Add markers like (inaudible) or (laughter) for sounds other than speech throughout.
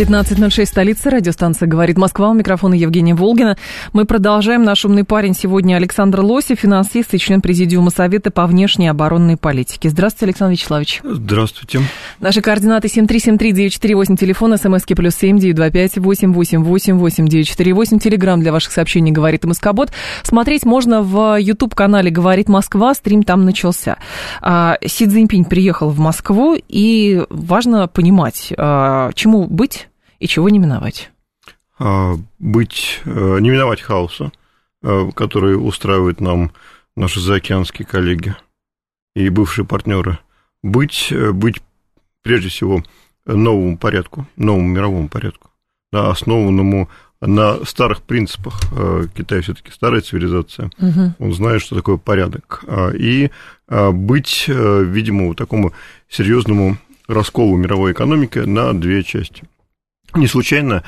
15.06, столица, радиостанция «Говорит Москва». У микрофона Евгения Волгина. Мы продолжаем. Наш умный парень сегодня Александр Лосев, финансист и член Президиума Совета по внешней оборонной политике. Здравствуйте, Александр Вячеславович. Здравствуйте. Наши координаты 7373948, телефон, смски плюс семь девять два пять восемь восемь восемь восемь девять четыре восемь. Телеграмм для ваших сообщений «Говорит Москобот». Смотреть можно в YouTube-канале «Говорит Москва». Стрим там начался. А, Си Цзиньпинь приехал в Москву, и важно понимать, а, чему быть и чего не миновать? А, быть, э, не миновать хаоса, э, который устраивает нам наши заокеанские коллеги и бывшие партнеры. Быть, э, быть прежде всего новому порядку, новому мировому порядку, да, основанному на старых принципах. Китай все-таки старая цивилизация, угу. он знает, что такое порядок. А, и быть, видимо, такому серьезному расколу мировой экономики на две части. Не случайно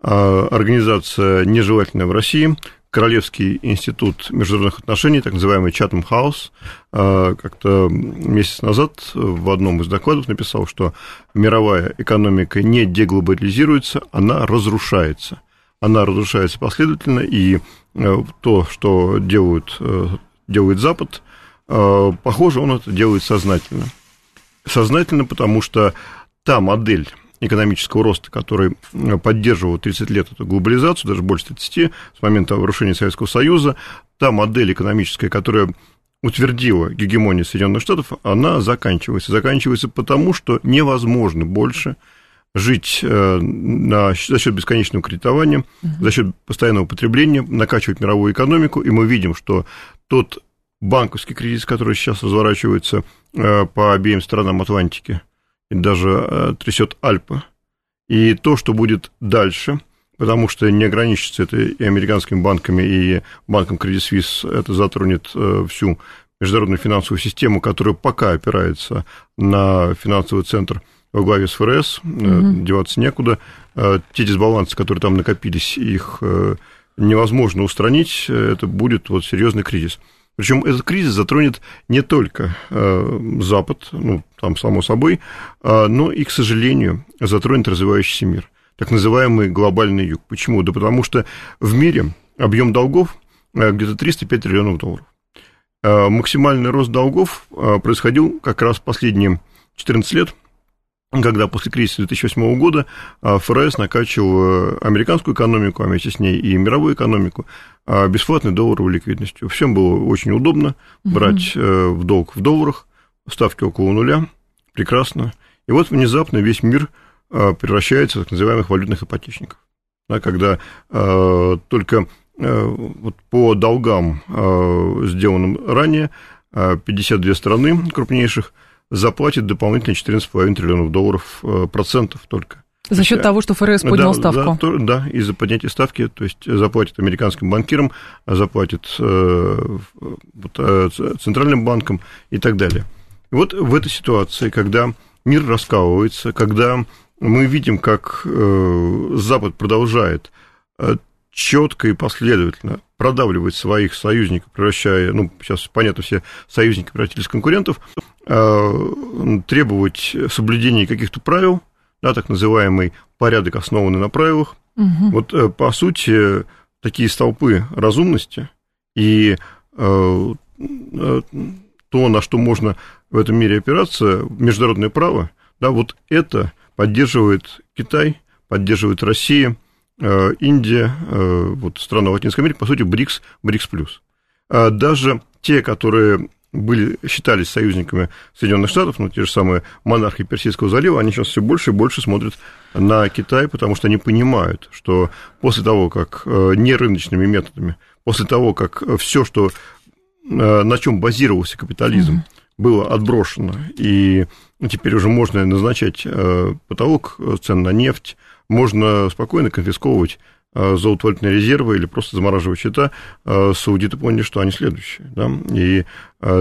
а, организация нежелательная в России, Королевский институт международных отношений, так называемый Чатам Хаус, а, как-то месяц назад в одном из докладов написал, что мировая экономика не деглобализируется, она разрушается. Она разрушается последовательно, и э, то, что делают, э, делает Запад, похоже, он это делает сознательно. Сознательно, потому что та модель экономического роста, который э, поддерживал 30 лет эту глобализацию, даже больше 30, с момента разрушения Советского Союза, та модель экономическая, которая утвердила гегемонию Соединенных Штатов, она заканчивается. Заканчивается потому, что невозможно больше жить э, на, за счет бесконечного кредитования, за счет постоянного потребления, накачивать мировую экономику, и мы видим, что тот банковский кризис, который сейчас разворачивается э, по обеим сторонам Атлантики, и даже э, трясет Альпы. И то, что будет дальше, потому что не ограничится это и американскими банками, и банком Credit Suisse, это затронет э, всю международную финансовую систему, которая пока опирается на финансовый центр во главе с ФРС, угу. деваться некуда. Те дисбалансы, которые там накопились, их невозможно устранить, это будет вот серьезный кризис. Причем этот кризис затронет не только э, Запад, ну, там, само собой, э, но и, к сожалению, затронет развивающийся мир, так называемый глобальный юг. Почему? Да потому что в мире объем долгов э, где-то 305 триллионов долларов. Э, максимальный рост долгов происходил как раз последние 14 лет – когда после кризиса 2008 года а, ФРС накачивал э, американскую экономику, а вместе с ней и мировую экономику а, бесплатной долларовой ликвидностью. Всем было очень удобно брать угу. в долг в долларах, ставки около нуля, прекрасно. И вот внезапно весь мир а, превращается в так называемых валютных ипотечников. Да, когда только вот по долгам, сделанным ранее, 52 страны крупнейших – заплатит дополнительно 14,5 триллионов долларов э, процентов только. За счет того, что ФРС поднял да, ставку. Да, да, из-за поднятия ставки, то есть заплатит американским банкирам, заплатит э, э, центральным банкам и так далее. И вот в этой ситуации, когда мир раскалывается, когда мы видим, как Запад продолжает четко и последовательно продавливать своих союзников, превращая, ну, сейчас, понятно, все союзники превратились в конкурентов, требовать соблюдения каких-то правил, да, так называемый порядок, основанный на правилах. Угу. Вот, э, по сути, такие столпы разумности и э, то, на что можно в этом мире опираться, международное право, да, вот это поддерживает Китай, поддерживает Россия, Э, Индия, э, вот страны Латинской Америки, по сути, БРИКС, БРИКС плюс. А даже те, которые были, считались союзниками Соединенных Штатов, ну, те же самые монархи Персидского залива, они сейчас все больше и больше смотрят на Китай, потому что они понимают, что после того, как э, нерыночными методами, после того, как все, что на чем базировался капитализм, mm-hmm. было отброшено, и теперь уже можно назначать потолок цен на нефть, можно спокойно конфисковывать золотовалютные резервы или просто замораживать счета, саудиты поняли, что они следующие. Да? И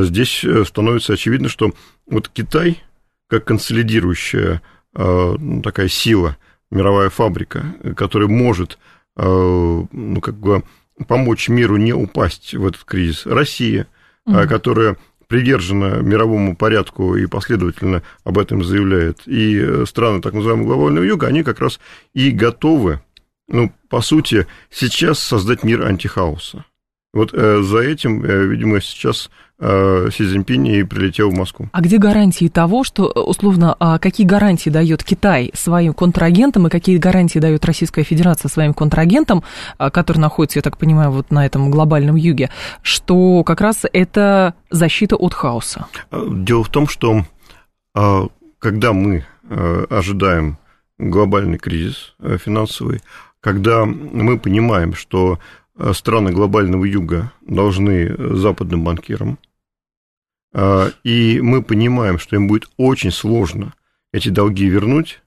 здесь становится очевидно, что вот Китай, как консолидирующая ну, такая сила, мировая фабрика, которая может ну, как бы помочь миру не упасть в этот кризис. Россия, mm которая привержена мировому порядку и последовательно об этом заявляет, и страны так называемого глобального юга, они как раз и готовы, ну, по сути, сейчас создать мир антихаоса. Вот э, за этим, э, видимо, сейчас э, Си Цзиньпинь и прилетел в Москву. А где гарантии того, что, условно, а какие гарантии дает Китай своим контрагентам и какие гарантии дает Российская Федерация своим контрагентам, а, которые находятся, я так понимаю, вот на этом глобальном юге, что как раз это защита от хаоса? Дело в том, что когда мы ожидаем глобальный кризис финансовый, когда мы понимаем, что Э, страны глобального юга должны западным банкирам, э, и мы понимаем, что им будет очень сложно эти долги вернуть,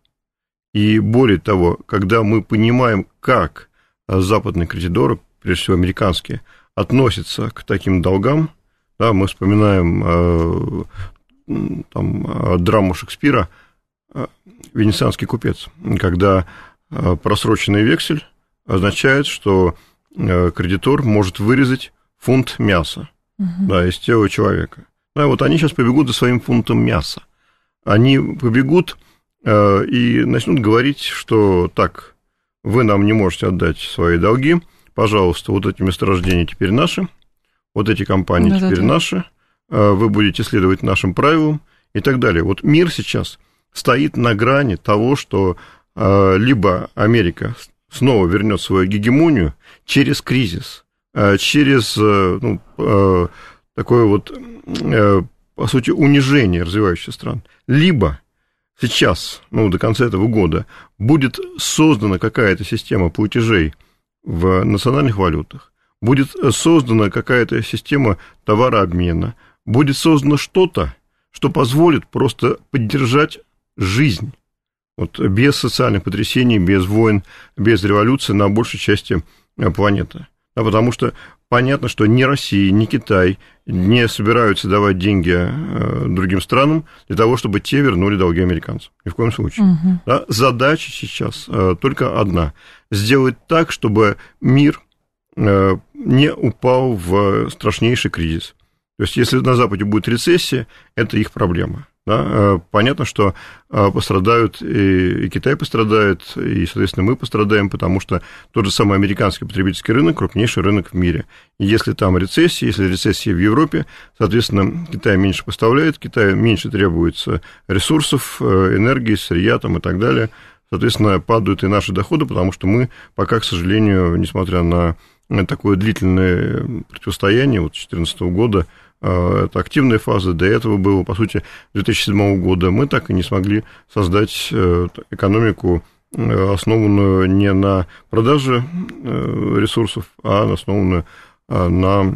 и более того, когда мы понимаем, как западные кредиторы, прежде всего американские, относятся к таким долгам, да, мы вспоминаем э, там, драму Шекспира «Венецианский купец», когда просроченный вексель означает, что Э, кредитор может вырезать фунт мяса угу. да, из тела человека. Да, вот они сейчас побегут за своим фунтом мяса. Они побегут э, и начнут говорить, что так, вы нам не можете отдать свои долги, пожалуйста, вот эти месторождения теперь наши, вот эти компании да, теперь да, да. наши, э, вы будете следовать нашим правилам и так далее. Вот мир сейчас стоит на грани того, что э, либо Америка снова вернет свою гегемонию через кризис, э, через э, ну, э, такое вот, по сути, унижение развивающихся стран. Либо сейчас, ну, до конца этого года, будет создана какая-то система платежей в национальных валютах, будет создана какая-то система товарообмена, будет создано что-то, что позволит просто поддержать жизнь вот без социальных потрясений, без войн, без революции на большей части э, планеты. Да, потому что понятно, что ни Россия, ни Китай не собираются давать деньги э, другим странам для того, чтобы те вернули долги американцам. Ни в коем случае. Угу. Да, задача сейчас э, только одна. Сделать так, чтобы мир не упал в страшнейший кризис. То есть, если на Западе будет рецессия, это их проблема. Да? Э, понятно, что э, пострадают и, и Китай пострадает, и, соответственно, мы пострадаем, потому что тот же самый американский потребительский рынок – крупнейший рынок в мире. И если там рецессия, если рецессия в Европе, соответственно, Китай меньше поставляет, Китаю меньше требуется ресурсов, э, энергии, сырья там, и так далее. Соответственно, падают и наши доходы, потому что мы пока, к сожалению, несмотря на такое длительное противостояние вот 2014 года, это активная фаза, до этого было, по сути, 2007 года, мы так и не смогли создать э, экономику, э, основанную не на продаже ресурсов, а основанную на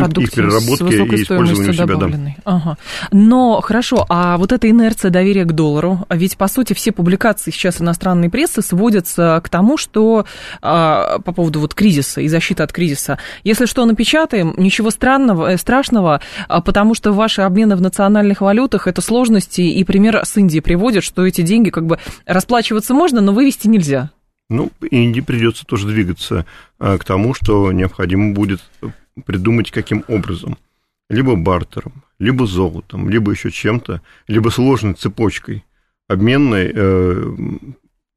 продукции их переработки и использованию себя, да. Ага. Но хорошо, а вот эта инерция доверия к доллару, а ведь по сути все публикации сейчас иностранной прессы сводятся к тому, что а, по поводу вот кризиса и защиты от кризиса, если что напечатаем, ничего странного, э, страшного, а, потому что ваши обмены в национальных валютах это сложности, и пример с Индии приводит, что эти деньги как бы расплачиваться можно, но вывести нельзя. Ну, Индии придется тоже двигаться а, к тому, что необходимо будет придумать каким образом. Либо бартером, либо золотом, либо еще чем-то, либо сложной цепочкой обменной э,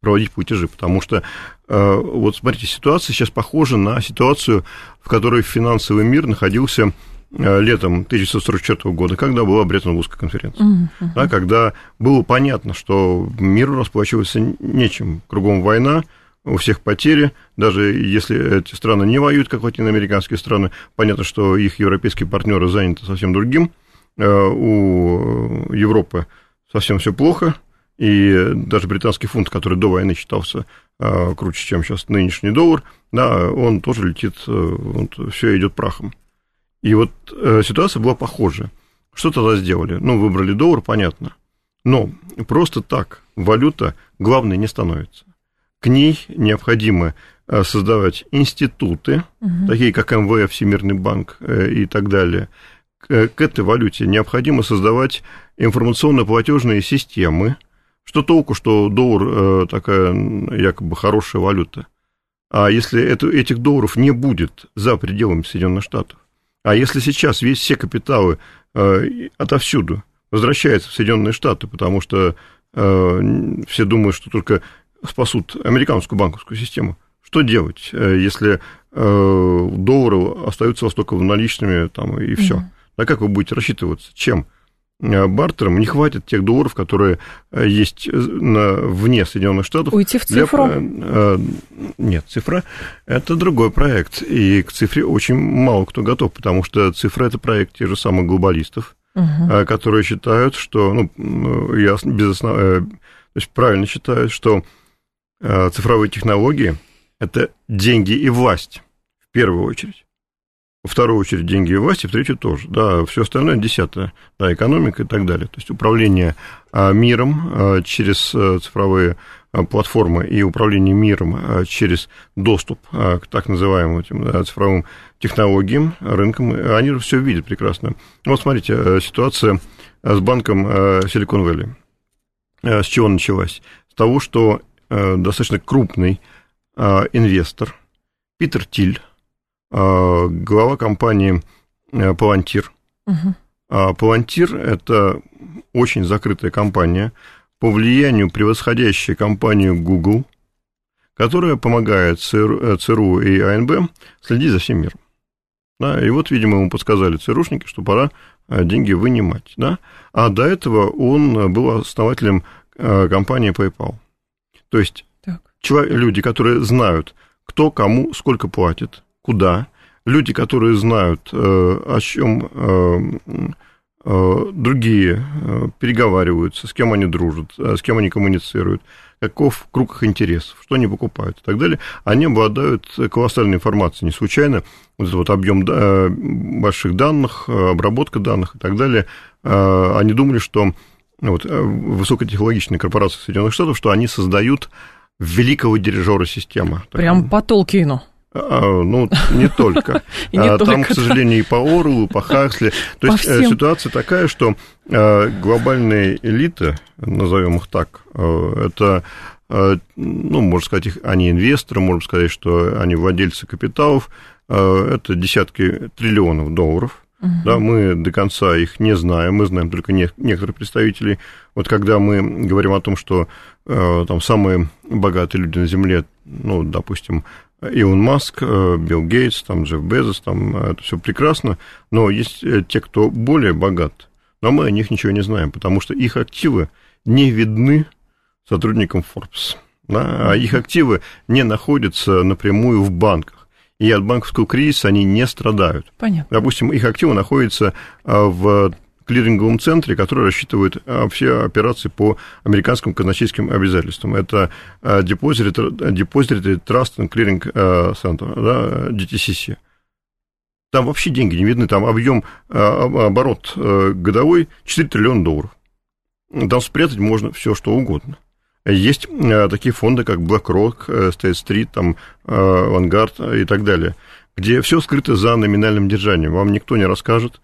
проводить платежи, потому что, э, вот смотрите, ситуация сейчас похожа на ситуацию, в которой финансовый мир находился э, летом 1944 года, когда была Бреттон-Вудская конференция, uh-huh. да, когда было понятно, что миру расплачиваться нечем, кругом война, у всех потери, даже если эти страны не воюют, как латиноамериканские страны, понятно, что их европейские партнеры заняты совсем другим, э, у Европы совсем все плохо, и даже британский фунт, который до войны считался э, круче, чем сейчас нынешний доллар, да, он тоже летит, э, вот, все идет прахом. И вот ситуация была похожая. Что тогда сделали? Ну, выбрали доллар, понятно. Но просто так валюта главной не становится к ней необходимо создавать институты, угу. такие как МВФ, Всемирный банк и так далее, к этой валюте необходимо создавать информационно-платежные системы. Что толку, что доллар такая якобы хорошая валюта? А если это, этих долларов не будет за пределами Соединенных Штатов? А если сейчас весь все капиталы э, отовсюду возвращаются в Соединенные Штаты, потому что э, все думают, что только спасут американскую банковскую систему, что делать, э, если э, доллары остаются у вас только наличными там, и все? Mm-hmm. А как вы будете рассчитываться? Чем? Э, бартером не хватит тех долларов, которые есть на, вне Соединенных Штатов. Уйти в цифру? Для, нет, цифра – это другой проект, и к цифре очень мало кто готов, потому что цифра – это проект тех же самых глобалистов, угу. которые считают, что, ну, я без основ... то есть правильно считают, что цифровые технологии – это деньги и власть в первую очередь во вторую очередь деньги и власти, в третью тоже. Да, все остальное десятое, да, экономика и так далее. То есть управление а, миром а, через а, цифровые платформы и управление миром через доступ к так называемым этим, цифровым технологиям, рынкам, они все видят прекрасно. Вот смотрите, ситуация с банком Silicon Valley. С чего началась? С того, что достаточно крупный инвестор Питер Тиль, а, глава компании э, Палантир. Угу. Палантир – это очень закрытая компания, по влиянию превосходящая компанию Google, которая помогает ЦРУ, э, и АНБ следить за всем миром. Да, и вот, видимо, ему подсказали ЦРУшники, что пора э, деньги вынимать. Да? А до этого он был основателем компании PayPal. То есть человек, люди, которые знают, кто кому сколько платит, куда. Люди, которые знают, э, о чем э, э, другие переговариваются, с кем они дружат, с кем они коммуницируют, каков круг их интересов, что они покупают и так далее, они обладают колоссальной информацией. Не случайно вот этот вот объем больших данных, обработка данных и так далее, они думали, что вот, высокотехнологичные корпорации Соединенных Штатов, что они создают великого дирижера системы. Прям по Толкину. А, ну, не только. (laughs) А, там, к сожалению, и по Орлу, и по (laughs) Хаксли. То есть э, ситуация такая, что э, глобальные элиты, назовем их так, э, это ну, можно сказать, они инвесторы, можно сказать, что они владельцы капиталов, это десятки триллионов долларов. Угу. Да, мы до конца их не знаем, мы знаем только не, некоторых представителей. Вот когда мы говорим о том, что э, там самые богатые люди на Земле, ну, допустим, Илон Маск, э, Билл Гейтс, там, Джефф Безос, там, э, это все прекрасно, но есть э, те, кто более богат, но мы о них ничего не знаем, потому что их активы не видны сотрудникам Forbes, да, а их активы не находятся напрямую в банках. И от банковского кризиса они не страдают. Понятно. Допустим, их активы находятся в клиринговом центре, который рассчитывает а, все операции по американским казначейским обязательствам. Это а, Depository, Depository Trust and Clearing а, Center, да, DTCC. Там вообще деньги не видны, там объем, оборот годовой 4 триллиона долларов. Там спрятать можно все, что угодно. Есть такие фонды, как BlackRock, State Street, там, Vanguard и так далее, где все скрыто за номинальным держанием. Вам никто не расскажет,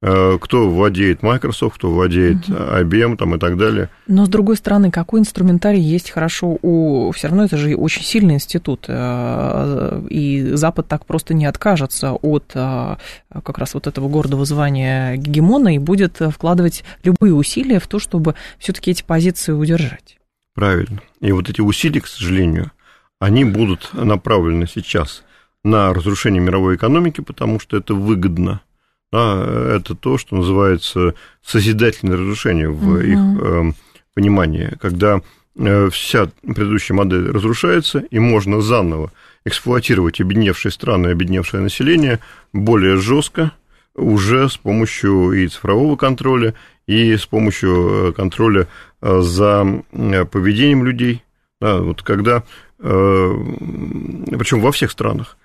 Э, кто владеет Microsoft, кто владеет IBM там, и так далее. Но, с другой стороны, какой инструментарий есть хорошо у... Все равно это же очень сильный институт, э, и Запад так просто не откажется от э, как раз вот этого гордого звания гегемона и будет вкладывать любые усилия в то, чтобы все-таки эти позиции удержать. Правильно. И вот эти усилия, к сожалению, они будут направлены сейчас на разрушение мировой экономики, потому что это выгодно – да, это то, что называется созидательное разрушение в угу. их э, понимании, когда э, вся предыдущая модель разрушается, и можно заново эксплуатировать обедневшие страны, обедневшее население более жестко, уже с помощью и цифрового контроля, и с помощью э, контроля за поведением людей. Да, вот когда, причем во всех странах.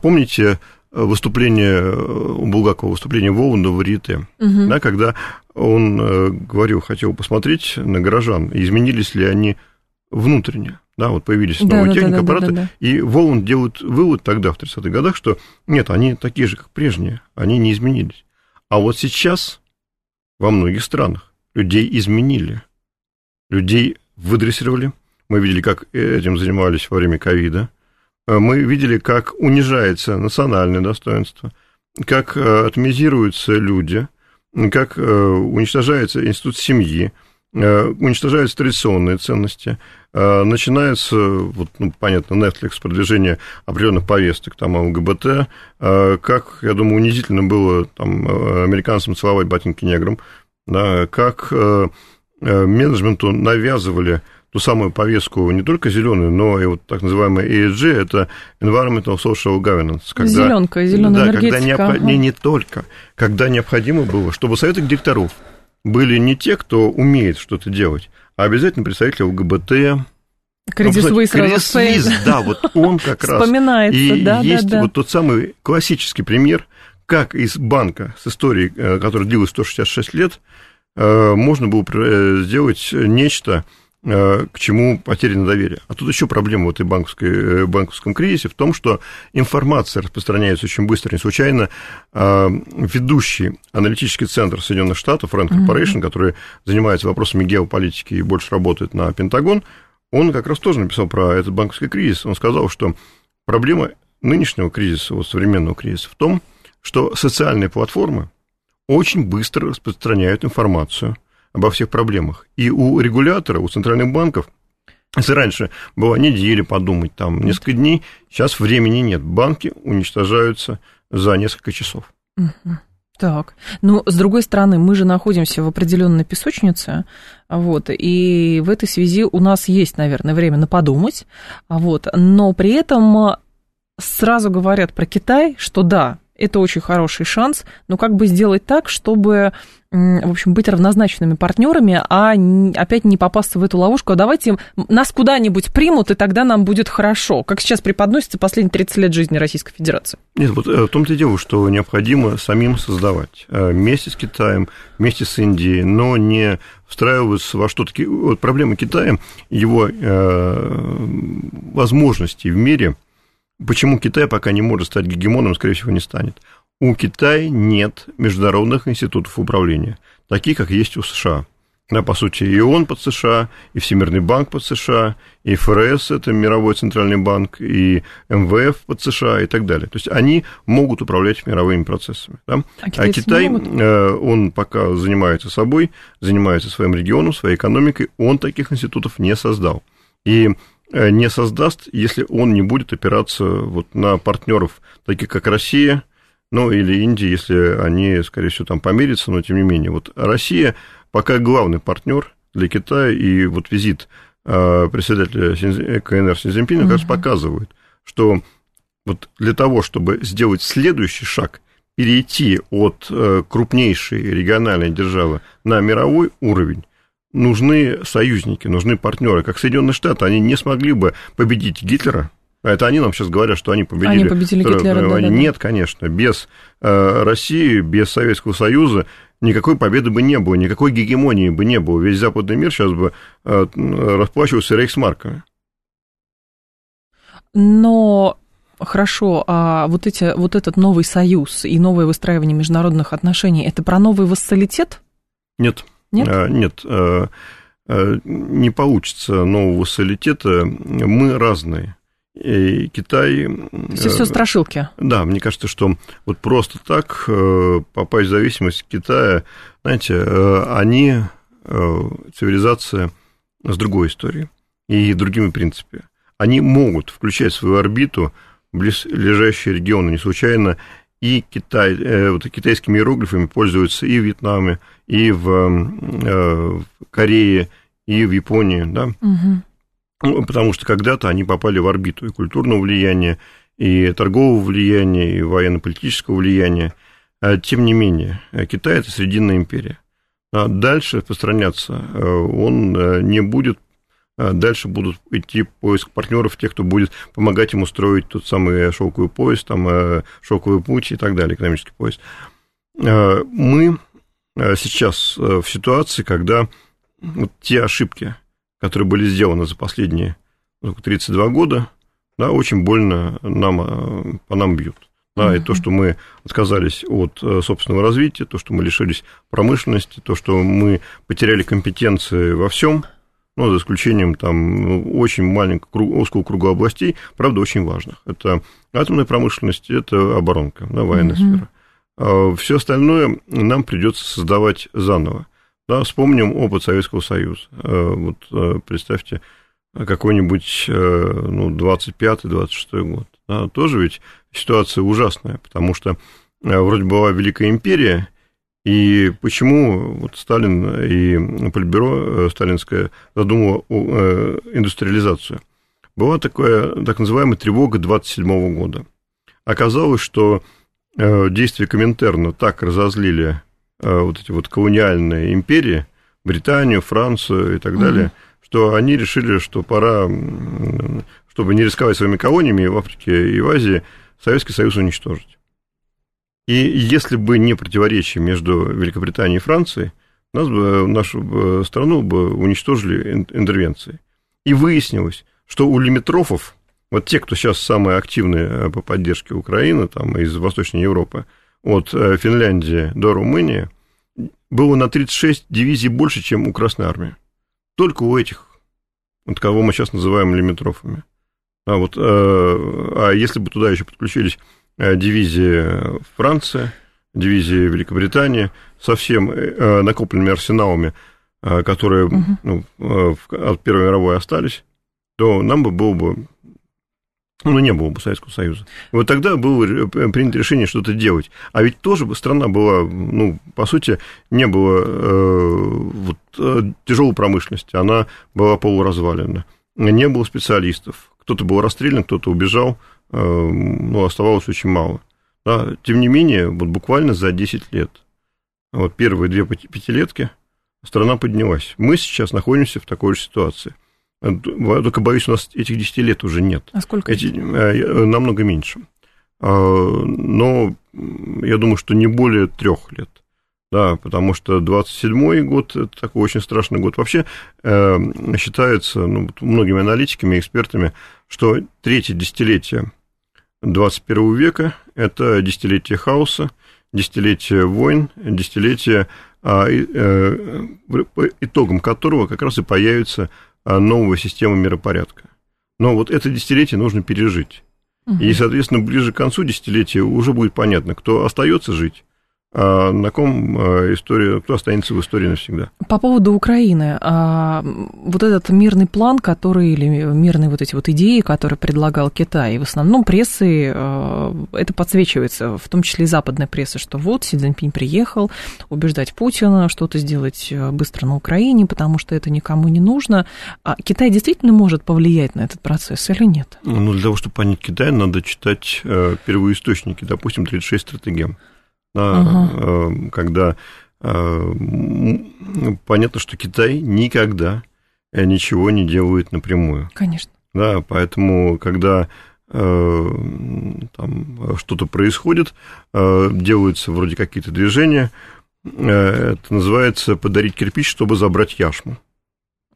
Помните, выступление э, у Булгакова, выступление Воланда в Варьете, угу. да, когда он э, говорил, хотел посмотреть на горожан, изменились ли они внутренне. да, вот появились новые да, техники, да, аппараты, да, да, да. и Воланд делают вывод тогда, в 30-х годах, что нет, они такие же, как прежние, они не изменились. А вот сейчас во многих странах людей изменили, людей выдрессировали, мы видели, как этим занимались во время ковида, мы видели, как унижается национальное достоинство, как э, атомизируются люди, как э, уничтожается институт семьи, Э, уничтожаются традиционные ценности, э, начинается, вот, ну, понятно, Netflix, продвижение определенных повесток, там, ЛГБТ, э, как, я думаю, унизительно было там, американцам целовать ботинки неграм, да, как менеджменту навязывали ту самую повестку не только зеленую, но и вот так называемая ESG, это Environmental Social Governance. Когда, Зеленка, зеленая да, энергетика. Когда необ... ага. не, не только, когда необходимо было, чтобы советы директоров были не те, кто умеет что-то делать, а обязательно представители ЛГБТ, Кредит Суис Кризис да, вот он как раз. Вспоминается, и да, есть да, да. вот тот самый классический пример, как из банка с историей, э, которая длилась 166 лет, э, можно было э, сделать нечто, Э, к чему потеряно доверие. А тут еще проблема в этой банковской, э, банковском кризисе в том, что информация распространяется очень быстро. Не случайно э, ведущий аналитический центр Соединенных Штатов, Rand Corporation, mm-hmm. который занимается вопросами геополитики и больше работает на Пентагон, он как раз тоже написал про этот банковский кризис. Он сказал, что проблема нынешнего кризиса, вот современного кризиса, в том, что социальные платформы очень быстро распространяют информацию – обо всех проблемах. И у регулятора, у центральных банков, если раньше была неделя подумать, там несколько дней, сейчас времени нет. Банки уничтожаются за несколько часов. Так, ну, с другой стороны, мы же находимся в определенной песочнице, вот, и в этой связи у нас есть, наверное, время на подумать, вот, но при этом сразу говорят про Китай, что да, это очень хороший шанс, но как бы сделать так, чтобы, в общем, быть равнозначными партнерами, а опять не попасться в эту ловушку, а давайте нас куда-нибудь примут, и тогда нам будет хорошо, как сейчас преподносится последние 30 лет жизни Российской Федерации. Нет, вот э, в том-то и дело, что необходимо самим создавать э, вместе с Китаем, вместе с Индией, но не встраиваться во что-то. Вот проблема Китая, его э, возможностей в мире – Почему Китай пока не может стать гегемоном, скорее всего, не станет? У Китая нет международных институтов управления, таких, как есть у США. Да, по сути, и ООН под США, и Всемирный банк под США, и ФРС, это мировой центральный банк, и МВФ под США и так далее. То есть они могут управлять мировыми процессами. Да? А, а Китай, э, он пока занимается собой, занимается своим регионом, своей экономикой, он таких институтов не создал. И не создаст, если он не будет опираться вот на партнеров, таких как Россия, ну или Индия, если они, скорее всего, там помирятся, но тем не менее. Вот Россия пока главный партнер для Китая, и вот визит э, председателя э, КНР Синьцзиньпина как раз показывает, что вот для того, чтобы сделать следующий шаг, перейти от крупнейшей региональной державы на мировой уровень, нужны союзники, нужны партнеры. Как Соединенные Штаты, они не смогли бы победить Гитлера. Это они нам сейчас говорят, что они победили. Они победили Гитлера, да, да, Нет, конечно, без э, России, без Советского Союза никакой победы бы не было, никакой гегемонии бы не было. Весь западный мир сейчас бы э, расплачивался рейхсмарками. Но Хорошо, а вот, эти, вот этот новый союз и новое выстраивание международных отношений, это про новый вассалитет? Нет. Нет? А, нет, а, а, не получится нового солитета. Мы разные. И Китай... Все, все страшилки. Да, мне кажется, что вот просто так попасть в зависимость Китая, знаете, они цивилизация с другой историей и другими принципами. Они могут включать в свою орбиту близлежащие регионы. Не случайно и Китай, э, вот, китайскими иероглифами пользуются и в Вьетнаме, и в, э, в Корее, и в Японии, да, угу. потому что когда-то они попали в орбиту и культурного влияния, и торгового влияния, и военно-политического влияния. А, тем не менее, Китай – это Срединная империя. А дальше распространяться э, он не будет дальше будут идти поиск партнеров, тех, кто будет помогать ему строить тот самый шелковый поезд, там, э, шелковый путь и так далее, экономический поезд. А, мы э, сейчас э, в ситуации, когда вот те ошибки, которые были сделаны за последние 32 года, да, очень больно нам, по нам бьют. Да, и то, что мы отказались от собственного развития, то, что мы лишились промышленности, то, что мы потеряли компетенции во всем, ну, за исключением там очень маленького узкого круга областей, правда, очень важных. Это атомная промышленность, это оборонка, да, военная mm-hmm. сфера. А все остальное нам придется создавать заново. Да, вспомним опыт Советского Союза. А, вот а, представьте, какой-нибудь ну, 25-26 год. Да, тоже ведь ситуация ужасная, потому что вроде была Великая империя, и почему вот Сталин и Политбюро э, сталинское задумало э, индустриализацию? Была такая так называемая тревога 27 года. Оказалось, что э, действия Коминтерна так разозлили вот эти вот колониальные империи, Британию, Францию и так далее, угу. что они решили, что пора, чтобы не рисковать своими колониями в Африке и в Азии, Советский Союз уничтожить. И если бы не противоречие между Великобританией и Францией, нас бы, нашу страну бы уничтожили интервенцией. И выяснилось, что у лимитрофов, вот те, кто сейчас самые активные э, по поддержке Украины, там, из Восточной Европы, от э, Финляндии до Румынии, было на 36 дивизий больше, чем у Красной Армии. Только у этих, вот кого мы сейчас называем лимитрофами. А, вот, э, а если бы туда еще подключились дивизии Франции, дивизии Великобритании со всем э, накопленными арсеналами, э, которые угу. ну, от Первой мировой остались, то нам бы было бы ну, не было бы Советского Союза. Вот тогда было принято решение что-то делать. А ведь тоже бы страна была, ну, по сути, не было э, вот, тяжелой промышленности, она была полуразвалена. Не было специалистов. Кто-то был расстрелян, кто-то убежал, ну, оставалось очень мало. Да, тем не менее, вот буквально за 10 лет, вот первые две пятилетки, страна поднялась. Мы сейчас находимся в такой же ситуации. Только, боюсь, у нас этих 10 лет уже нет. А сколько? Эти, э, намного меньше. А, но я думаю, что не более трех лет. Да, потому что 27-й год – это такой очень страшный год. Вообще э, считается ну, многими аналитиками, экспертами, что третье десятилетие 21 века – это десятилетие хаоса, десятилетие войн, десятилетие, а, э, итогом которого как раз и появится а, новая система миропорядка. Но вот это десятилетие нужно пережить. Угу. И, соответственно, ближе к концу десятилетия уже будет понятно, кто остается жить, а на ком а, история, кто останется в истории навсегда. По поводу Украины, а, вот этот мирный план, который, или мирные вот эти вот идеи, которые предлагал Китай, в основном прессы это подсвечивается, в том числе и западная пресса, что вот Си Цзиньпинь приехал убеждать Путина что-то сделать быстро на Украине, потому что это никому не нужно. А Китай действительно может повлиять на этот процесс или нет? Ну, для того, чтобы понять Китай, надо читать первоисточники, допустим, 36 стратегем uh когда э, понятно, что Китай никогда э, ничего не делает напрямую. Конечно. Да, поэтому, когда там что-то происходит, делаются вроде какие-то движения, это называется подарить кирпич, чтобы забрать яшму.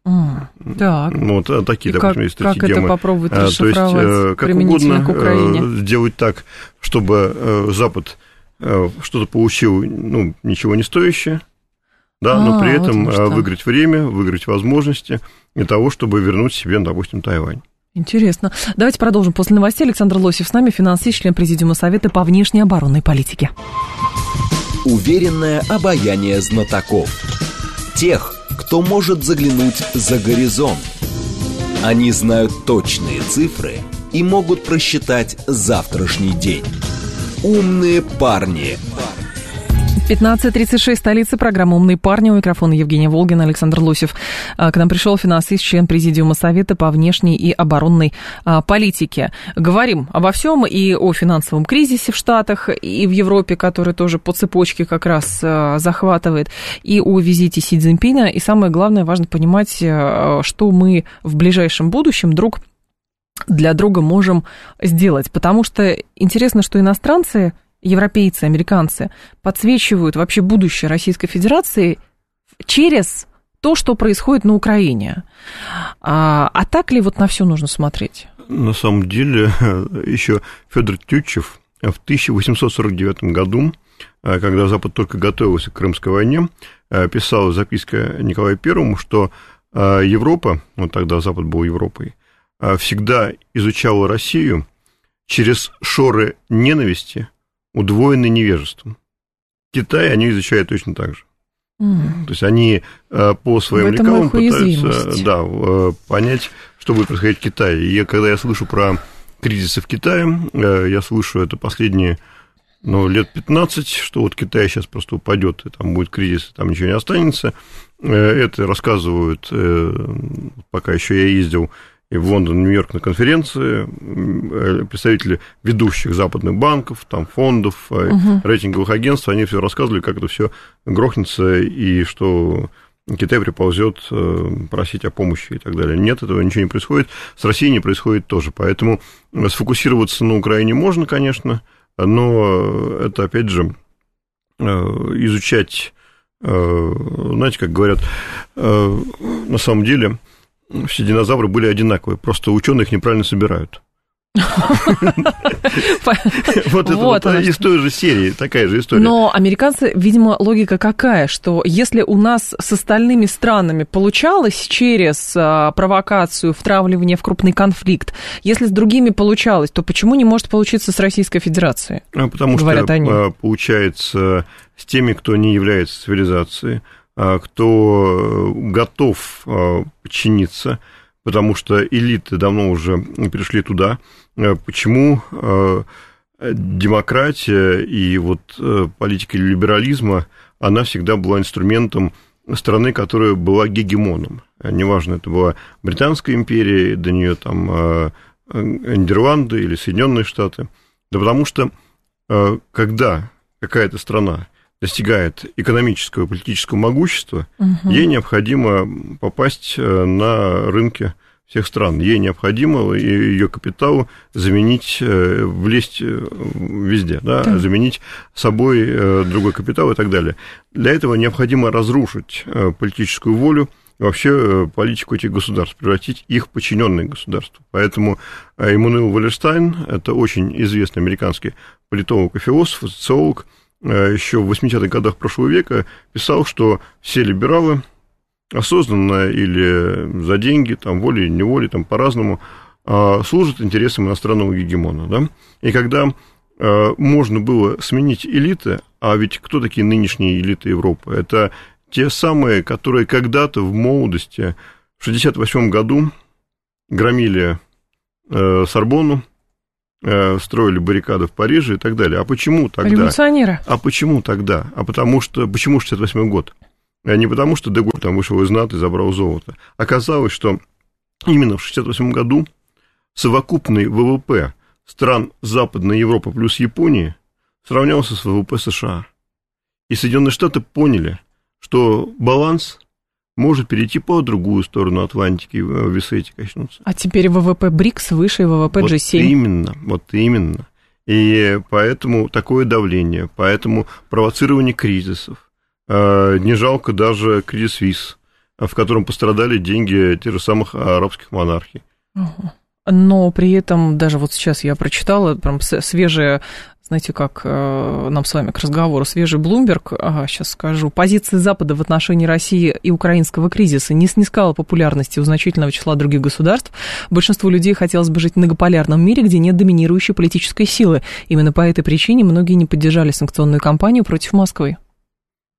Mm, так. Ну, вот такие, И допустим, есть как это попробовать То есть, как угодно сделать так, чтобы Запад Э, что-то получил, ну, ничего не стоящее, да, а, но при этом вот э, выиграть время, выиграть возможности для того, чтобы вернуть себе, допустим, Тайвань. Интересно. Давайте продолжим после новостей. Александр Лосев с нами, финансист, член Президиума Совета по внешней оборонной политике. Уверенное обаяние знатоков. Тех, кто может заглянуть за горизонт. Они знают точные цифры и могут просчитать завтрашний день. «Умные парни». 15.36, столица программы «Умные парни». У микрофона Евгения Волгина, Александр Лосев. А, к нам пришел финансист, член Президиума Совета по внешней и оборонной а, политике. Говорим обо всем и о финансовом кризисе в Штатах, и в Европе, который тоже по цепочке как раз а, захватывает, и о визите Си Цзиньпина. И самое главное, важно понимать, что мы в ближайшем будущем друг для друга можем сделать. Потому что интересно, что иностранцы, европейцы, американцы подсвечивают вообще будущее Российской Федерации через то, что происходит на Украине. А, а так ли вот на все нужно смотреть? На самом деле, (laughs) еще Федор Тютчев в 1849 году, когда Запад только готовился к Крымской войне, писал записка Николаю Первому, что Европа, ну тогда Запад был Европой, всегда изучала Россию через шоры ненависти, удвоенной невежеством. Китай они изучают точно так же. Mm. То есть они э, по своим лекалам пытаются да, э, понять, что будет происходить в Китае. И когда я слышу про кризисы в Китае, э, я слышу это последние ну, лет 15, что вот Китай сейчас просто упадет, и там будет кризис, и там ничего не останется. Это рассказывают, пока еще я ездил и в Лондон, Нью-Йорк на конференции, э, представители ведущих западных банков, там, фондов, угу. рейтинговых агентств, они все рассказывали, как это все грохнется, и что Китай приползет просить о помощи и так далее. Нет, этого ничего не происходит. С Россией не происходит тоже. Поэтому сфокусироваться на Украине можно, конечно, но это, опять же, изучать, знаете, как говорят, на самом деле все динозавры были одинаковые, просто ученые их неправильно собирают. (laughs) Вот это из той же серии, такая же история. Но американцы, видимо, логика какая, что если у нас с остальными странами получалось через а, провокацию, втравливание в крупный конфликт, если с другими получалось, то почему не может получиться с Российской Федерацией? А потому что а, получается с теми, кто не является цивилизацией, кто готов а, подчиниться, потому что элиты давно уже пришли туда. Почему демократия и вот политика либерализма, она всегда была инструментом страны, которая была гегемоном. Неважно, это была Британская империя, до нее там Нидерланды или Соединенные Штаты. Да потому что когда какая-то страна достигает экономического и политического могущества, угу. ей необходимо попасть э, на рынки всех стран. Ей необходимо ее капиталу заменить, э, влезть э, везде, да, да. заменить собой другой капитал и так далее. Для этого необходимо разрушить политическую волю, вообще политику этих государств, превратить их в подчиненные государства. Поэтому Эммануил Валерстайн, это очень известный американский политолог и философ, социолог, еще в 80-х годах прошлого века писал, что все либералы осознанно или за деньги, там, волей неволей, там, по-разному, а, служат интересам иностранного гегемона. Да? И когда э, можно было сменить элиты, а ведь кто такие нынешние элиты Европы? Это те самые, которые когда-то в молодости, в 68 году громили э, Сорбонну, Э, строили баррикады в Париже и так далее. А почему тогда? Революционеры. А почему тогда? А потому что... Почему 68 год? А не потому, что Деголь там вышел из НАТО и забрал золото. Оказалось, что именно в 68 году совокупный ВВП стран Западной Европы плюс Японии сравнялся с ВВП США. И Соединенные Штаты поняли, что баланс может перейти по другую сторону Атлантики, весы эти качнутся. А теперь ВВП БРИКС выше ВВП вот G7. Именно, вот именно. И поэтому такое давление, поэтому провоцирование кризисов. А, не жалко даже кризис ВИЗ, в котором пострадали деньги тех же самых арабских монархий. Но при этом, даже вот сейчас я прочитала, прям свежие знаете, как э, нам с вами к разговору свежий Блумберг, ага, сейчас скажу, позиция Запада в отношении России и украинского кризиса не снискала популярности у значительного числа других государств. Большинству людей хотелось бы жить в многополярном мире, где нет доминирующей политической силы. Именно по этой причине многие не поддержали санкционную кампанию против Москвы.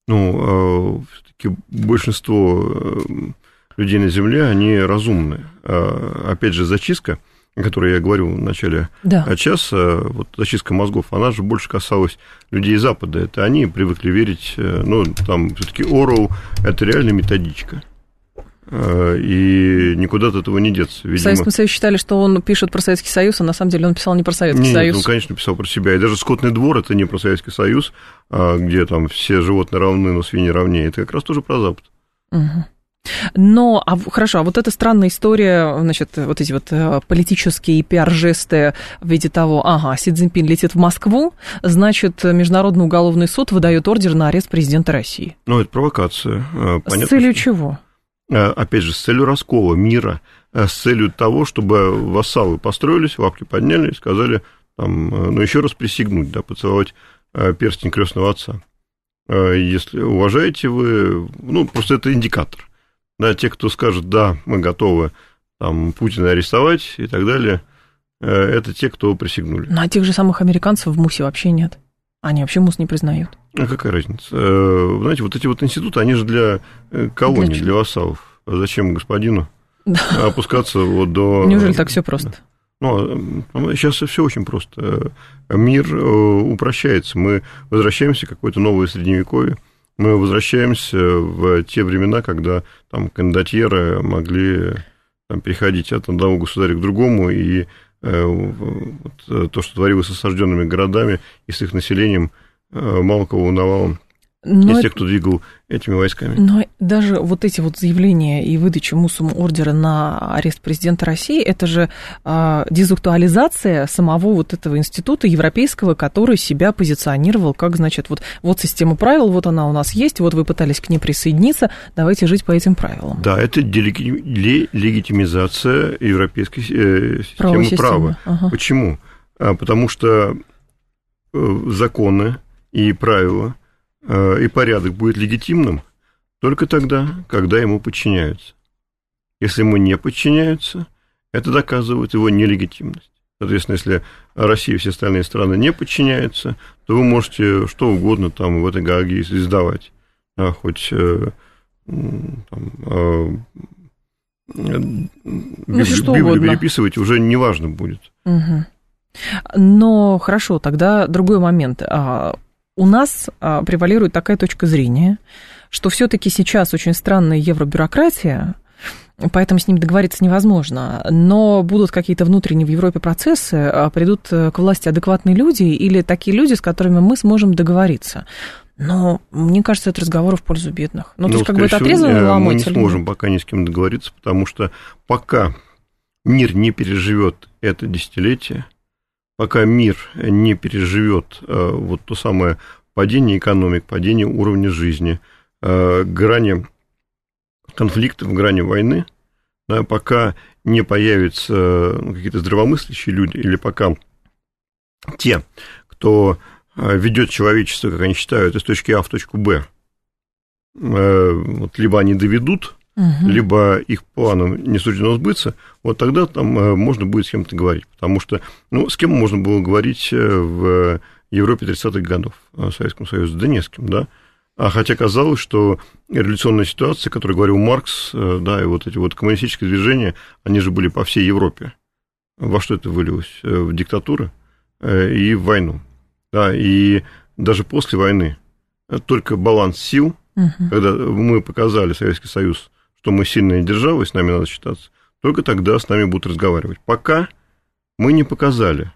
Ну, э, все-таки большинство э, людей на Земле, они разумны. А, опять же, зачистка – о которой я говорил в начале да. часа, вот зачистка мозгов, она же больше касалась людей Запада. Это они привыкли верить, э, ну, там все-таки Орел – это реально методичка. Э, и никуда от этого не деться. Видимо... В Советском Союзе считали, что он пишет про Советский Союз, а на самом деле он писал не про Советский Нет, Союз. он, конечно, писал про себя. И даже «Скотный двор» – это не про Советский Союз, а где там все животные равны, но свиньи равнее. Это как раз тоже про Запад. Угу. Но, а, хорошо, а вот эта странная история, значит, вот эти вот э, политические пиар-жесты в виде того, ага, Си Цзиньпин летит в Москву, значит, Международный уголовный суд выдает ордер на арест президента России. Ну, это провокация. Понятно, э, С целью что... чего? опять же, с целью раскола мира, с целью того, чтобы вассалы построились, лапки подняли и сказали, там, ну, еще раз присягнуть, да, поцеловать перстень крестного отца. Если уважаете вы, ну, просто это индикатор. Да, те, кто скажет, да, мы готовы там, Путина арестовать и так далее, это те, кто присягнули. Ну, а тех же самых американцев в МУСе вообще нет. Они вообще МУС не признают. А какая разница? Вы знаете, вот эти вот институты, они же для колоний, для, для вассалов. А зачем господину (laughs) да. опускаться вот до... Неужели так все просто? Ну, сейчас все очень просто. Мир упрощается. Мы возвращаемся в какое-то новое средневековье. Мы возвращаемся в те времена, когда там кондотьеры могли там, переходить от одного государя к другому, и э, вот, то, что творилось с осажденными городами и с их населением, э, мало кого волновало но из тех, кто двигал этими войсками. Но даже вот эти вот заявления и выдача Мусуму ордера на арест президента России, это же э, дезактуализация самого вот этого института европейского, который себя позиционировал как, значит, вот, вот система правил, вот она у нас есть, вот вы пытались к ней присоединиться, давайте жить по этим правилам. Да, это делегитимизация европейской э, системы права. Ага. Почему? А, потому что э, законы и правила – и порядок будет легитимным только тогда, когда ему подчиняются. Если ему не подчиняются, это доказывает его нелегитимность. Соответственно, если Россия и все остальные страны не подчиняются, то вы можете что угодно там в этой Гааге издавать. А, хоть э, там, э, ну, Библию переписывать уже не важно будет. Угу. Но хорошо, тогда другой момент. У нас а, превалирует такая точка зрения, что все-таки сейчас очень странная евробюрократия, поэтому с ним договориться невозможно. Но будут какие-то внутренние в Европе процессы, а, придут э, к власти адекватные люди или такие люди, с которыми мы сможем договориться. Но мне кажется, это разговор в пользу бедных. Ну, ну то есть, как бы это отрезано ломать. Мы не сможем пока ни с кем договориться, потому что пока мир не переживет это десятилетие, пока мир не переживет э, вот то самое падение экономик, падение уровня жизни, э, грани конфликтов, грани войны, пока не появятся ну, какие-то здравомыслящие люди, или пока те, кто э, ведет человечество, как они считают, из точки А в точку Б, вот, либо они доведут угу. либо их планам не суждено сбыться, вот тогда там э, можно будет с кем-то говорить. Потому что, ну, с кем можно было говорить э, в Европе 30-х годов, в Советском Союзе? Да не с кем, да. А хотя казалось, что революционная ситуация, о которой говорил Маркс, э, да, и вот эти вот коммунистические движения, они же были по всей Европе. Во что это вылилось? В диктатуры и в войну. Да, и даже после войны только баланс сил, угу. когда мы показали Советский Союз что мы сильная держава, и с нами надо считаться, только тогда с нами будут разговаривать. Пока мы не показали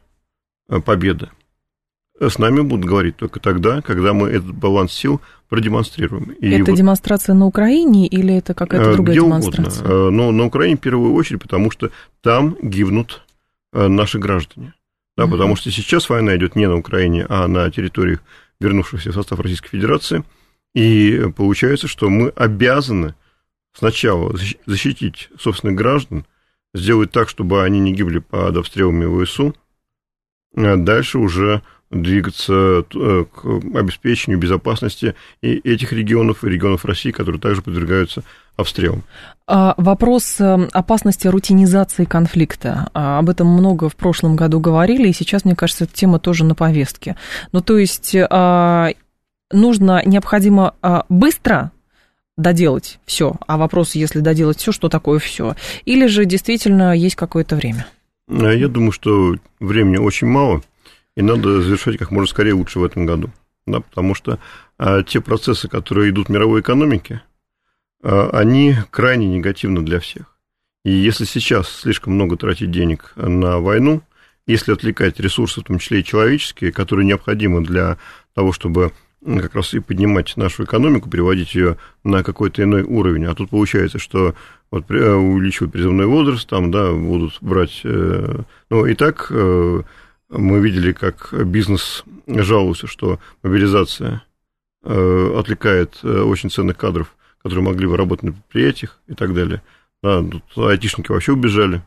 э, победы. С нами будут говорить только тогда, когда мы этот баланс сил продемонстрируем. И это вот, демонстрация на Украине или это какая-то э, другая где демонстрация? Угодно. Э, но на Украине в первую очередь, потому что там гибнут наши граждане. Да, угу. Потому что сейчас война идет не на Украине, а на территориях, вернувшихся в состав Российской Федерации. И получается, что мы обязаны сначала защитить собственных граждан, сделать так, чтобы они не гибли под обстрелами ВСУ, а дальше уже двигаться э, к обеспечению безопасности и этих регионов, и регионов России, которые также подвергаются обстрелам. А, вопрос э, опасности рутинизации конфликта. А, об этом много в прошлом году говорили, и сейчас, мне кажется, эта тема тоже на повестке. Ну, то есть нужно, необходимо быстро доделать все. А вопрос, если доделать все, что такое все? Или же действительно есть какое-то время? А я думаю, что времени очень мало, и надо завершать как можно скорее лучше в этом году. Да, потому что а, те процессы, которые идут в мировой экономике, а, они крайне негативны для всех. И если сейчас слишком много тратить денег на войну, если отвлекать ресурсы, в том числе и человеческие, которые необходимы для того, чтобы как раз и поднимать нашу экономику, переводить ее на какой-то иной уровень. А тут получается, что вот э, увеличивают призывной возраст, там, да, будут брать... Э, ну, и так э, мы видели, как бизнес жаловался, что мобилизация отвлекает очень ценных кадров, которые могли бы работать на предприятиях и так далее. Да, тут айтишники вообще убежали.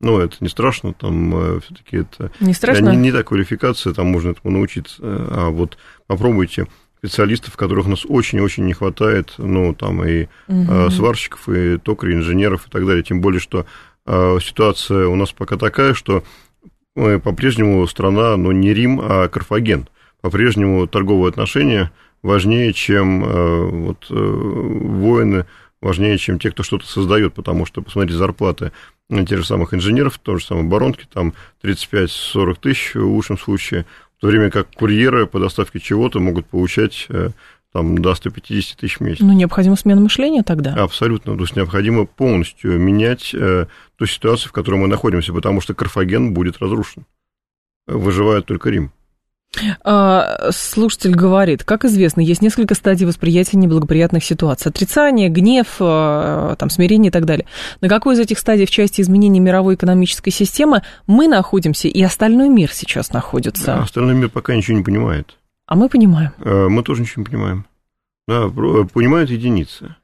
Ну, это не страшно, там э, все-таки это не, страшно? не, не та квалификация, там можно этому научиться. А вот попробуйте специалистов, которых у нас очень-очень не хватает, ну, там и угу. сварщиков, и токарей, инженеров и так далее. Тем более, что ситуация у нас пока такая, что мы по-прежнему страна, ну, не Рим, а Карфаген. По-прежнему торговые отношения важнее, чем э, вот, э, воины, важнее, чем те, кто что-то создает, потому что, посмотрите, зарплаты тех же самых инженеров, то же самое оборонки, там 35-40 тысяч в лучшем случае, в то время как курьеры по доставке чего-то могут получать э, там, до 150 тысяч в месяц. Ну, необходима смена мышления тогда? Абсолютно. То есть необходимо полностью менять э, ту ситуацию, в которой мы находимся, потому что Карфаген будет разрушен. Выживает только Рим. А, слушатель говорит, как известно, есть несколько стадий восприятия неблагоприятных ситуаций. Отрицание, гнев, а, там, смирение и так далее. На какой из этих стадий в части изменения мировой экономической системы мы находимся и остальной мир сейчас находится? А остальной мир пока ничего не понимает. А мы понимаем. А, мы тоже ничего не понимаем. Да, понимают единицы.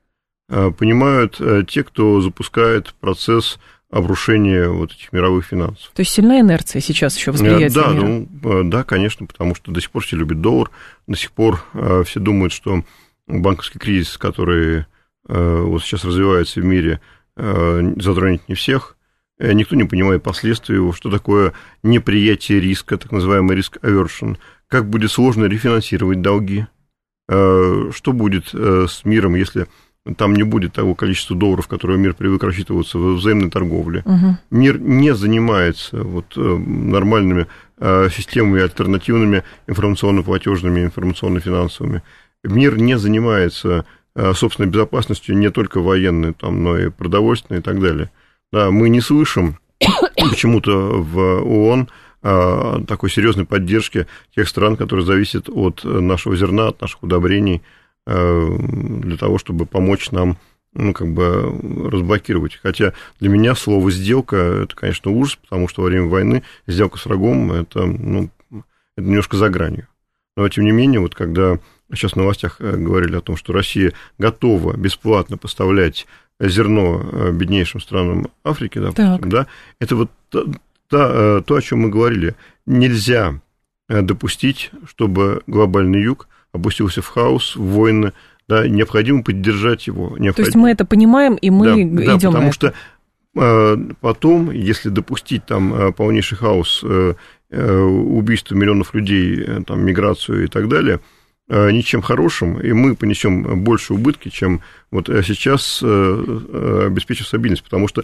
Понимают э, те, кто запускает процесс обрушение вот этих мировых финансов. То есть сильная инерция сейчас еще восприятия да, мира? Ну, э, да, конечно, потому что до сих пор все любят доллар, до сих пор э, все думают, что банковский кризис, который э, вот сейчас развивается в мире, затронет не всех, никто не понимает последствий его, что такое неприятие риска, так называемый риск aversion, как будет сложно рефинансировать долги, что будет с миром, если там не будет того количества долларов, которое мир привык рассчитываться в взаимной торговле. Угу. Мир не занимается вот, э, нормальными э, системами альтернативными информационно-платежными, информационно-финансовыми. Мир не занимается э, собственной безопасностью не только военной, там, но и продовольственной и так далее. Да, мы не слышим (coughs) почему-то в ООН такой серьезной поддержки тех стран, которые зависят от нашего зерна, от наших удобрений, для того, чтобы помочь нам ну, как бы разблокировать. Хотя для меня слово «сделка» – это, конечно, ужас, потому что во время войны сделка с врагом – это, ну, это немножко за гранью. Но, тем не менее, вот когда сейчас в новостях э, говорили о том, что Россия готова бесплатно поставлять зерно э, беднейшим странам Африки, допустим, да, это вот то, то, о чем мы говорили. Нельзя допустить, чтобы глобальный юг опустился в хаос, в войны, да, необходимо поддержать его. Необходимо... То есть мы это понимаем, и мы да, идем да, потому что э, потом, если допустить там э, полнейший хаос, э, убийство миллионов людей, там, миграцию и так далее, ничем хорошим, и мы понесем больше убытки, чем вот сейчас обеспечив стабильность, потому что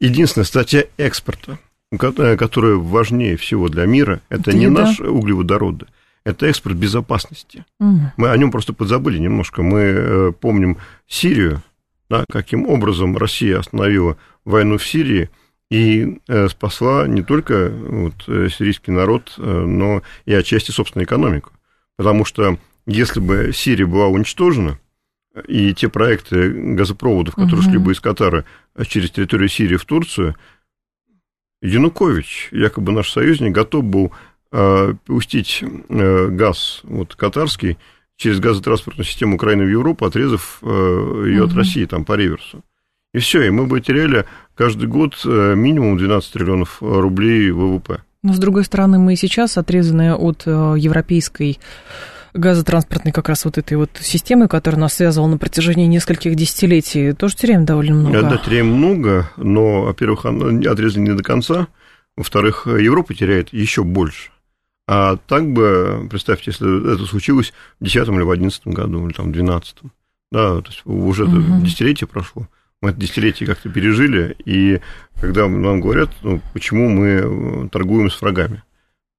единственная статья экспорта, которая важнее всего для мира, это, это не еда. наши углеводороды, это экспорт безопасности. Угу. Мы о нем просто подзабыли немножко. Мы э, помним Сирию, да, каким образом Россия остановила войну в Сирии и э, спасла не только вот, э, сирийский народ, но и отчасти собственную экономику. Потому что если бы Сирия была уничтожена, и те проекты газопроводов, которые угу. шли бы из Катара через территорию Сирии в Турцию, Янукович, якобы наш союзник, готов был пустить э, газ вот, катарский через газотранспортную систему Украины в Европу, отрезав э, ее угу. от России там по реверсу. И все, и мы бы теряли каждый год минимум 12 триллионов рублей ВВП. Но, с другой стороны, мы сейчас отрезаны от европейской газотранспортной как раз вот этой вот системы, которая нас связывала на протяжении нескольких десятилетий, тоже теряем довольно много. Да, теряем много, но, во-первых, отрезаны не до конца, во-вторых, Европа теряет еще больше. А так бы, представьте, если это случилось в 2010 или в 2011 году, или там в 2012. Да, то есть уже угу. десятилетие прошло. Мы это десятилетие как-то пережили, и когда нам говорят, ну, почему мы э, торгуем с врагами,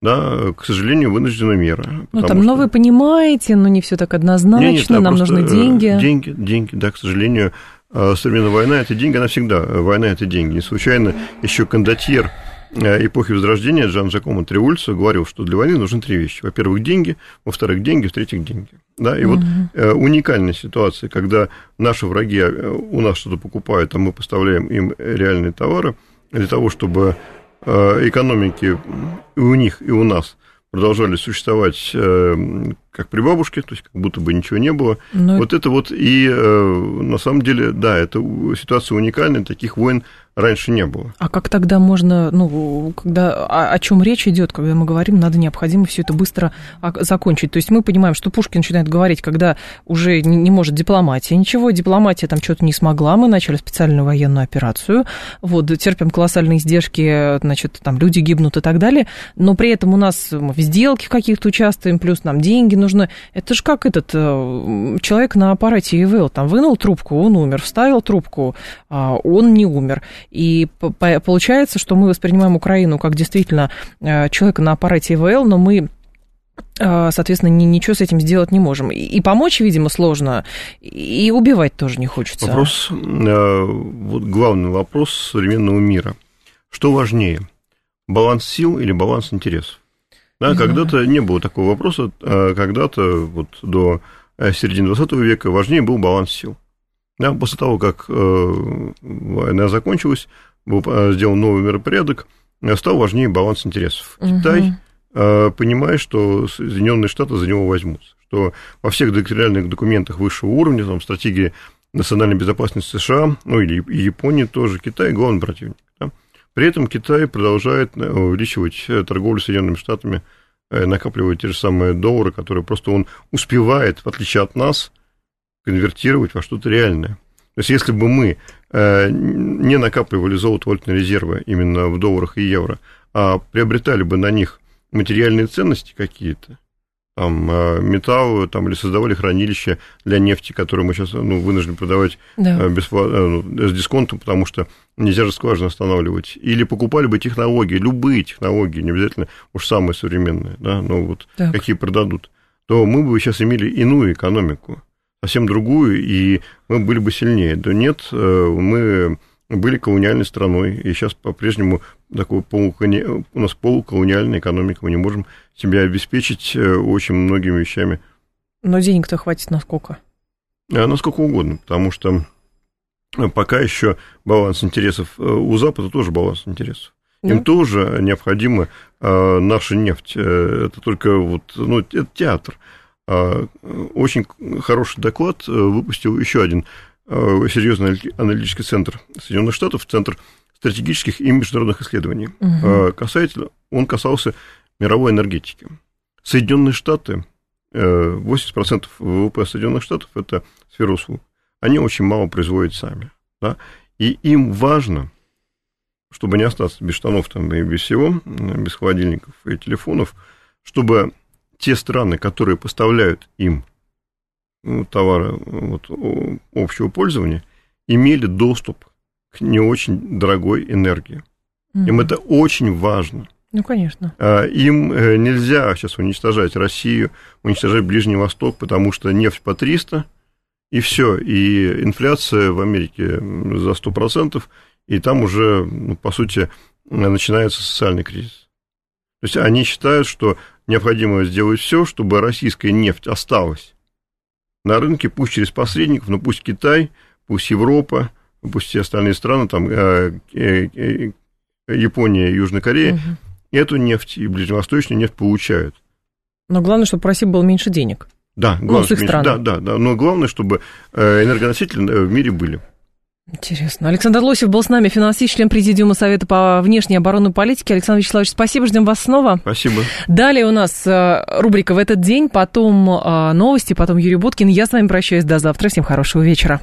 да, к сожалению, вынуждена мера. Ну, там, что... ну, вы понимаете, но не все так однозначно, нет, нет, нам нужны деньги. Деньги, деньги, да, к сожалению, э, современная война – это деньги, она всегда, война – это деньги. Не случайно еще кондотьер – Э, эпохи Возрождения Джан Жакомо Триульцо говорил, что для войны нужны три вещи. Во-первых, деньги, во-вторых, деньги, в-третьих, деньги. Да, и угу. вот э, уникальная ситуация, когда наши враги э, у нас что-то покупают, а мы поставляем им реальные товары, для того, чтобы экономики и у них, и у нас продолжали существовать как при бабушке, то есть как будто бы ничего не было. Но... Вот это вот и на самом деле, да, это ситуация уникальная, таких войн раньше не было. А как тогда можно, ну, когда, о, о чем речь идет, когда мы говорим, надо необходимо все это быстро закончить. То есть мы понимаем, что Пушкин начинает говорить, когда уже не, не может дипломатия ничего, дипломатия там что-то не смогла, мы начали специальную военную операцию, вот, терпим колоссальные издержки, значит, там люди гибнут и так далее, но при этом у нас в сделке каких-то участвуем, плюс нам деньги нужны. Это же как этот э, человек на аппарате ИВЛ, там вынул трубку, он умер, вставил трубку, а он не умер. И получается, что мы воспринимаем Украину как действительно э, человека на аппарате ИВЛ, но мы э, соответственно, ничего с этим сделать не можем. И помочь, видимо, сложно, и убивать тоже не хочется. Вопрос, вот главный вопрос современного мира. Что важнее, баланс сил или баланс интересов? Да, когда-то не было такого вопроса, когда-то вот до середины 20 века важнее был баланс сил. Да, после того, как э, война закончилась, был э, сделан новый миропорядок, э, стал важнее баланс интересов. Угу. Китай, понимая, что Соединенные Штаты за него возьмутся, что во всех доктринальных документах высшего уровня, там, стратегии национальной безопасности США, ну или Японии тоже, Китай главный противник. Да? При этом Китай продолжает увеличивать торговлю с Соединенными Штатами, накапливать те же самые доллары, которые просто он успевает, в отличие от нас, конвертировать во что-то реальное. То есть, если бы мы э, не накапливали золото валютные резервы именно в долларах и евро, а приобретали бы на них материальные ценности какие-то, там, э, металл, там, или создавали хранилища для нефти, которые мы сейчас ну, вынуждены продавать да. Э, без, ну, с дисконтом, потому что нельзя же скважину останавливать. Или покупали бы технологии, любые технологии, не обязательно уж самые современные, да, но вот так. какие продадут, то мы бы сейчас имели иную экономику совсем другую, и мы были бы сильнее. Да нет, э, мы были колониальной страной, и сейчас по-прежнему такой полукони... у нас полуколониальная экономика, мы не можем себя обеспечить э, очень многими вещами. Но денег-то хватит на сколько? А, на сколько угодно, потому что пока еще баланс интересов э, у Запада тоже баланс интересов. Им да? тоже необходима наша нефть. Это только вот, ну, это театр. А, очень хороший доклад э, выпустил еще один э, серьезный аналитический центр Соединенных Штатов, Центр стратегических и международных исследований. Угу. Касательно, он касался мировой энергетики. Соединенные Штаты, 80% э, ВВП Соединенных Штатов – это сфера услуг. Они очень мало производят сами. Да? И им важно, чтобы не остаться без штанов там, и без всего, без холодильников и телефонов, чтобы те страны, которые поставляют им ну, товары вот, общего пользования, имели доступ к не очень дорогой энергии. Mm-hmm. Им это очень важно. Ну, конечно. А, им э, нельзя сейчас уничтожать Россию, уничтожать Ближний Восток, потому что нефть по 300, и все. И инфляция в Америке за 100%, и там уже, ну, по сути, начинается социальный кризис. То есть они считают, что необходимо сделать все, чтобы российская нефть осталась на рынке, пусть через посредников, но пусть Китай, пусть Европа, пусть все остальные страны, там э, э, э, Япония, Южная Корея, угу. эту нефть и ближневосточную нефть получают. Но главное, чтобы в России было меньше денег. Да, главное, ну, с их меньше, да, да, да. Но главное, чтобы энергоносители в мире были. Интересно. Александр Лосев был с нами, финансист, член Президиума Совета по внешней оборонной политике. Александр Вячеславович, спасибо, ждем вас снова. Спасибо. Далее у нас э, рубрика «В этот день», потом э, новости, потом Юрий Буткин. Я с вами прощаюсь до завтра. Всем хорошего вечера.